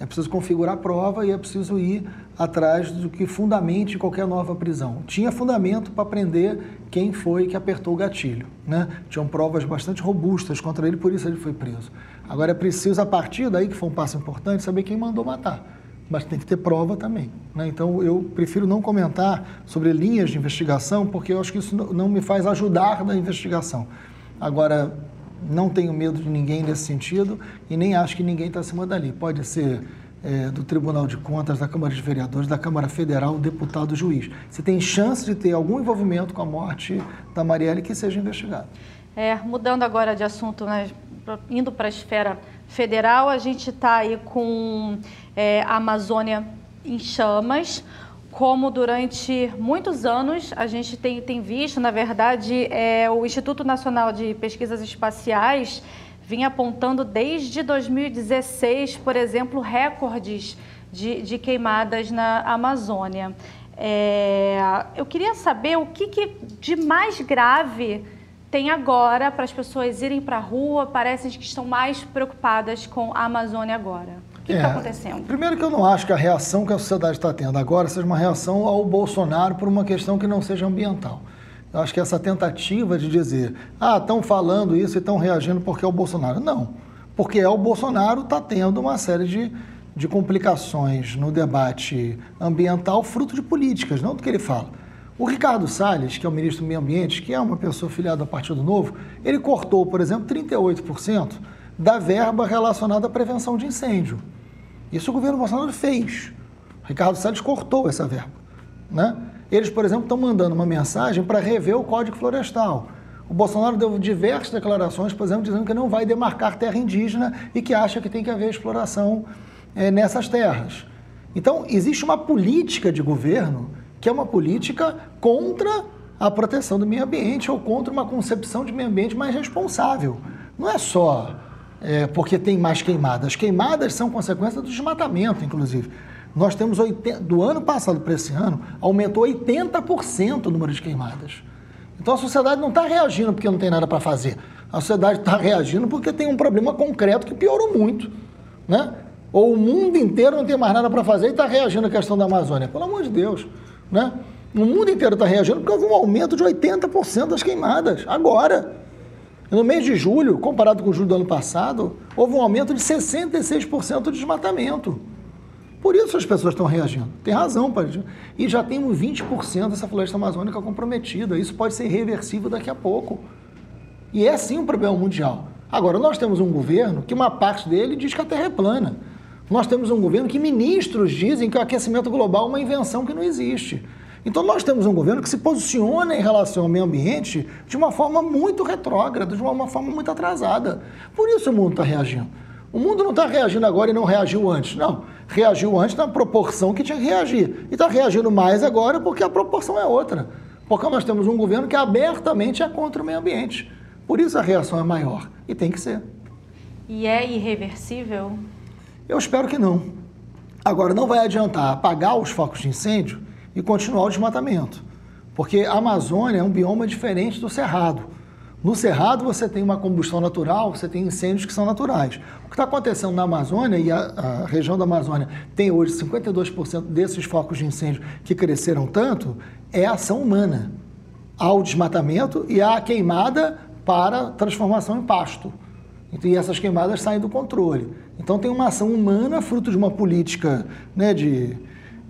S5: É preciso configurar a prova e é preciso ir atrás do que fundamente qualquer nova prisão. Tinha fundamento para prender quem foi que apertou o gatilho. Né? Tinham provas bastante robustas contra ele, por isso ele foi preso. Agora é preciso, a partir daí, que foi um passo importante, saber quem mandou matar. Mas tem que ter prova também. Né? Então eu prefiro não comentar sobre linhas de investigação, porque eu acho que isso não me faz ajudar na investigação. Agora, não tenho medo de ninguém nesse sentido e nem acho que ninguém está acima dali. Pode ser é, do Tribunal de Contas, da Câmara de Vereadores, da Câmara Federal, deputado, juiz. Se tem chance de ter algum envolvimento com a morte da Marielle, que seja investigado.
S4: É, mudando agora de assunto, né, indo para a esfera federal, a gente está aí com é, a Amazônia em chamas como durante muitos anos a gente tem, tem visto, na verdade, é, o Instituto Nacional de Pesquisas Espaciais vinha apontando desde 2016, por exemplo, recordes de, de queimadas na Amazônia. É, eu queria saber o que, que de mais grave tem agora para as pessoas irem para a rua, parecem que estão mais preocupadas com a Amazônia agora que está é, acontecendo?
S5: Primeiro que eu não acho que a reação que a sociedade está tendo agora seja uma reação ao Bolsonaro por uma questão que não seja ambiental. Eu acho que essa tentativa de dizer, ah, estão falando isso e estão reagindo porque é o Bolsonaro. Não, porque é o Bolsonaro está tendo uma série de, de complicações no debate ambiental fruto de políticas, não do que ele fala. O Ricardo Salles, que é o ministro do Meio Ambiente, que é uma pessoa filiada ao Partido Novo, ele cortou, por exemplo, 38% da verba relacionada à prevenção de incêndio. Isso o governo Bolsonaro fez. Ricardo Salles cortou essa verba. Né? Eles, por exemplo, estão mandando uma mensagem para rever o Código Florestal. O Bolsonaro deu diversas declarações, por exemplo, dizendo que não vai demarcar terra indígena e que acha que tem que haver exploração é, nessas terras. Então, existe uma política de governo que é uma política contra a proteção do meio ambiente ou contra uma concepção de meio ambiente mais responsável. Não é só é, porque tem mais queimadas. As queimadas são consequência do desmatamento, inclusive. Nós temos, 80, do ano passado para esse ano, aumentou 80% o número de queimadas. Então a sociedade não está reagindo porque não tem nada para fazer. A sociedade está reagindo porque tem um problema concreto que piorou muito. Né? Ou o mundo inteiro não tem mais nada para fazer e está reagindo à questão da Amazônia. Pelo amor de Deus. Né? O mundo inteiro está reagindo porque houve um aumento de 80% das queimadas, agora. No mês de julho, comparado com julho do ano passado, houve um aumento de 66% de desmatamento. Por isso as pessoas estão reagindo. Tem razão, Padre. E já temos 20% dessa floresta amazônica comprometida. Isso pode ser reversível daqui a pouco. E é sim um problema mundial. Agora, nós temos um governo que uma parte dele diz que a Terra é plana. Nós temos um governo que ministros dizem que o aquecimento global é uma invenção que não existe. Então nós temos um governo que se posiciona em relação ao meio ambiente de uma forma muito retrógrada, de uma forma muito atrasada. Por isso o mundo está reagindo. O mundo não está reagindo agora e não reagiu antes. Não, reagiu antes na proporção que tinha que reagir. E está reagindo mais agora porque a proporção é outra. Porque nós temos um governo que abertamente é contra o meio ambiente. Por isso a reação é maior. E tem que ser.
S4: E é irreversível?
S5: Eu espero que não. Agora, não vai adiantar apagar os focos de incêndio e continuar o desmatamento. Porque a Amazônia é um bioma diferente do Cerrado. No Cerrado você tem uma combustão natural, você tem incêndios que são naturais. O que está acontecendo na Amazônia, e a, a, região da Amazônia tem hoje 52% desses focos de incêndio que cresceram tanto, é ação humana. Há o desmatamento e há a queimada para transformação em pasto. E essas queimadas saem do controle. Então tem uma ação humana, fruto de uma política né, de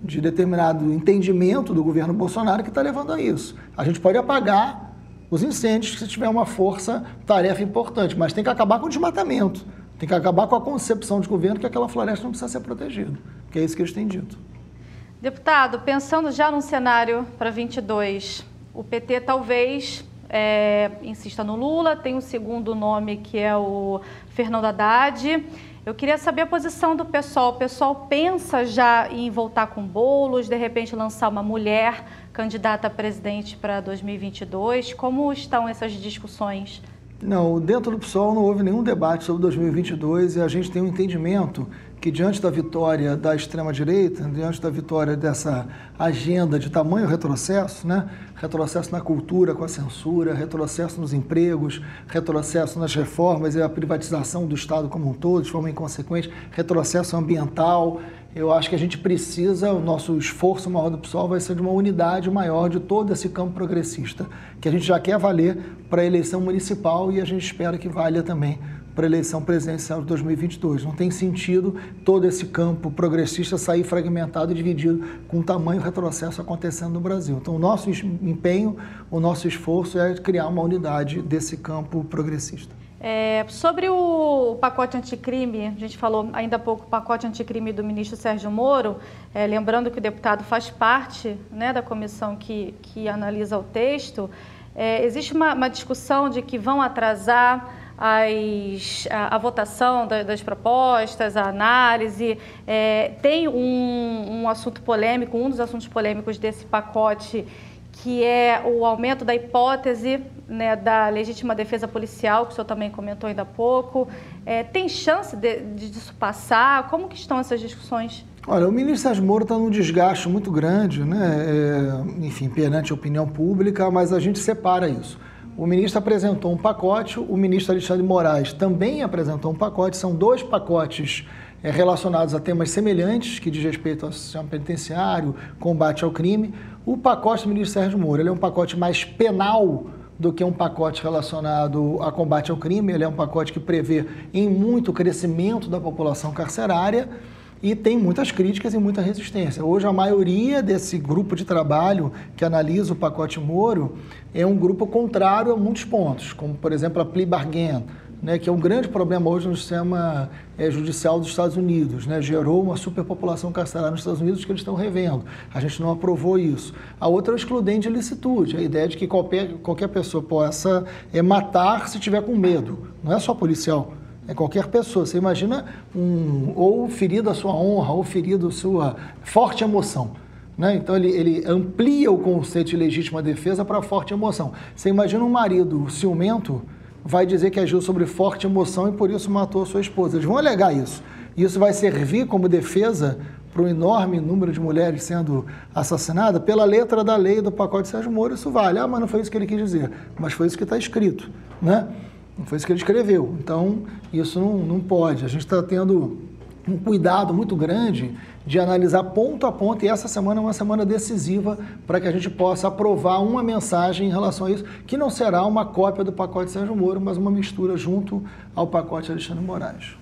S5: de determinado entendimento do governo Bolsonaro que está levando a isso. A gente pode apagar os incêndios se tiver uma força, tarefa importante, mas tem que acabar com o desmatamento. Tem que acabar com a concepção de governo que aquela floresta não precisa ser protegida, que é isso que eles têm dito.
S4: Deputado, pensando já num cenário para 22, o PT talvez é, insista no Lula, tem um segundo nome que é o Fernando Haddad. Eu queria saber a posição do pessoal. O pessoal pensa já em voltar com bolos, de repente lançar uma mulher candidata a presidente para 2022? Como estão essas discussões?
S5: Não, dentro do PSOL não houve nenhum debate sobre 2022 e a gente tem um entendimento que diante da vitória da extrema-direita, diante da vitória dessa agenda de tamanho retrocesso, né? retrocesso na cultura com a censura, retrocesso nos empregos, retrocesso nas reformas e a privatização do Estado como um todo, de forma inconsequente, retrocesso ambiental, eu acho que a gente precisa, o nosso esforço maior do PSOL vai ser de uma unidade maior de todo esse campo progressista, que a gente já quer valer para a eleição municipal e a gente espera que valha também para a eleição presidencial de 2022. Não tem sentido todo esse campo progressista sair fragmentado e dividido com tamanho retrocesso acontecendo no Brasil. Então, o nosso empenho, o nosso esforço é criar uma unidade desse campo progressista.
S4: É, sobre o pacote anticrime, a gente falou ainda há pouco o pacote anticrime do ministro Sérgio Moro, é, lembrando que o deputado faz parte né, da comissão que, que analisa o texto. É, existe uma, uma, discussão de que vão atrasar as, a, a votação da, das propostas, a análise. É, tem um, um assunto polêmico, um dos assuntos polêmicos desse pacote que é o aumento da hipótese né, da legítima defesa policial, que o senhor também comentou ainda há pouco. É, tem chance de, de, disso passar? Como que estão essas discussões?
S5: Olha, o ministro Sérgio Moro está num desgaste muito grande, né? É, enfim, perante a opinião pública, mas a gente separa isso. O ministro apresentou um pacote, o ministro Alexandre Moraes também apresentou um pacote, são dois pacotes é, relacionados a temas semelhantes, que diz respeito ao sistema penitenciário, combate ao crime. O pacote do ministro Sérgio Moro é um pacote mais penal do que um pacote relacionado a combate ao crime. Ele é um pacote que prevê em muito crescimento da população carcerária e tem muitas críticas e muita resistência. Hoje, a maioria desse grupo de trabalho que analisa o pacote Moro é um grupo contrário a muitos pontos, como, por exemplo, a plea bargain, né, que é um grande problema hoje no sistema é, judicial dos Estados Unidos. Né, gerou uma superpopulação carcerária nos Estados Unidos que eles estão revendo. A gente não aprovou isso. A outra é o excludente de licitude, a ideia de que qualquer, qualquer pessoa possa é, matar se tiver com medo. Não é só policial. É qualquer pessoa. Você imagina um, ou ferido a sua honra, ou ferido a sua forte emoção. Né? Então ele, ele amplia o conceito de legítima defesa para forte emoção. Você imagina um marido ciumento vai dizer que agiu sobre forte emoção e por isso matou a sua esposa. Eles vão alegar isso. Isso vai servir como defesa para um enorme número de mulheres sendo assassinadas pela letra da lei do pacote Sérgio Moro. Isso vale. Ah, mas não foi isso que ele quis dizer. Mas foi isso que está escrito. Né? Não foi isso que ele escreveu. Então, isso não, não pode. A gente está tendo um cuidado muito grande de analisar ponto a ponto, e essa semana é uma semana decisiva para que a gente possa aprovar uma mensagem em relação a isso, que não será uma cópia do pacote Sérgio Moro, mas uma mistura junto ao pacote Alexandre Moraes.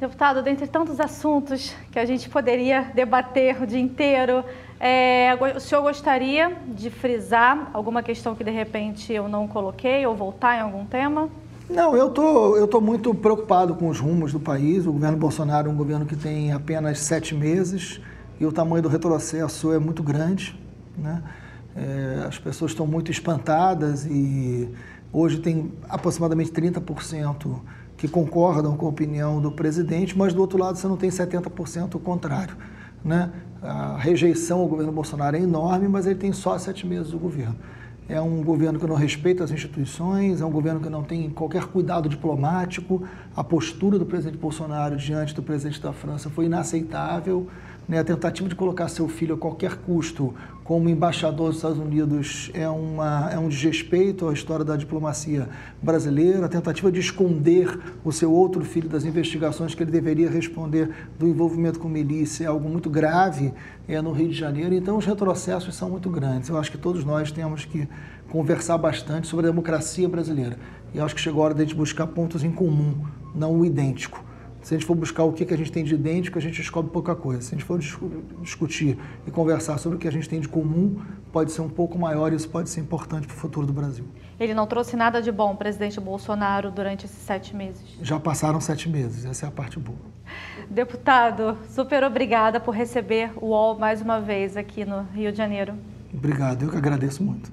S4: Deputado, dentre tantos assuntos que a gente poderia debater o dia inteiro, é, o senhor gostaria de frisar alguma questão que de repente eu não coloquei ou voltar em algum tema?
S5: Não, eu tô, eu tô muito preocupado com os rumos do país. O governo Bolsonaro é um governo que tem apenas sete meses e o tamanho do retrocesso é muito grande. Né? É, as pessoas estão muito espantadas e hoje tem aproximadamente 30% que concordam com a opinião do presidente, mas do outro lado você não tem 70% o contrário. Né? A rejeição ao governo Bolsonaro é enorme, mas ele tem só sete meses do governo. É um governo que não respeita as instituições, é um governo que não tem qualquer cuidado diplomático. A postura do presidente Bolsonaro diante do presidente da França foi inaceitável. Né? A tentativa de colocar seu filho a qualquer custo como embaixador dos Estados Unidos é, uma, é um desrespeito à história da diplomacia brasileira. A tentativa de esconder o seu outro filho das investigações que ele deveria responder do envolvimento com milícia é algo muito grave é, no Rio de Janeiro. Então, os retrocessos são muito grandes. Eu acho que todos nós temos que conversar bastante sobre a democracia brasileira. E acho que chegou a hora de a gente buscar pontos em comum, não o idêntico Se a gente for buscar o que, que a gente tem de idêntico, a gente descobre pouca coisa. Se a gente for discutir e conversar sobre o que a gente tem de comum, pode ser um pouco maior e isso pode ser importante para o futuro do Brasil.
S4: Ele não trouxe nada de bom, presidente Bolsonaro, durante esses sete meses?
S5: Já passaram sete meses, essa é a parte boa.
S4: Deputado, super obrigada por receber o UOL mais uma vez aqui no Rio de Janeiro.
S5: Obrigado, eu que agradeço muito.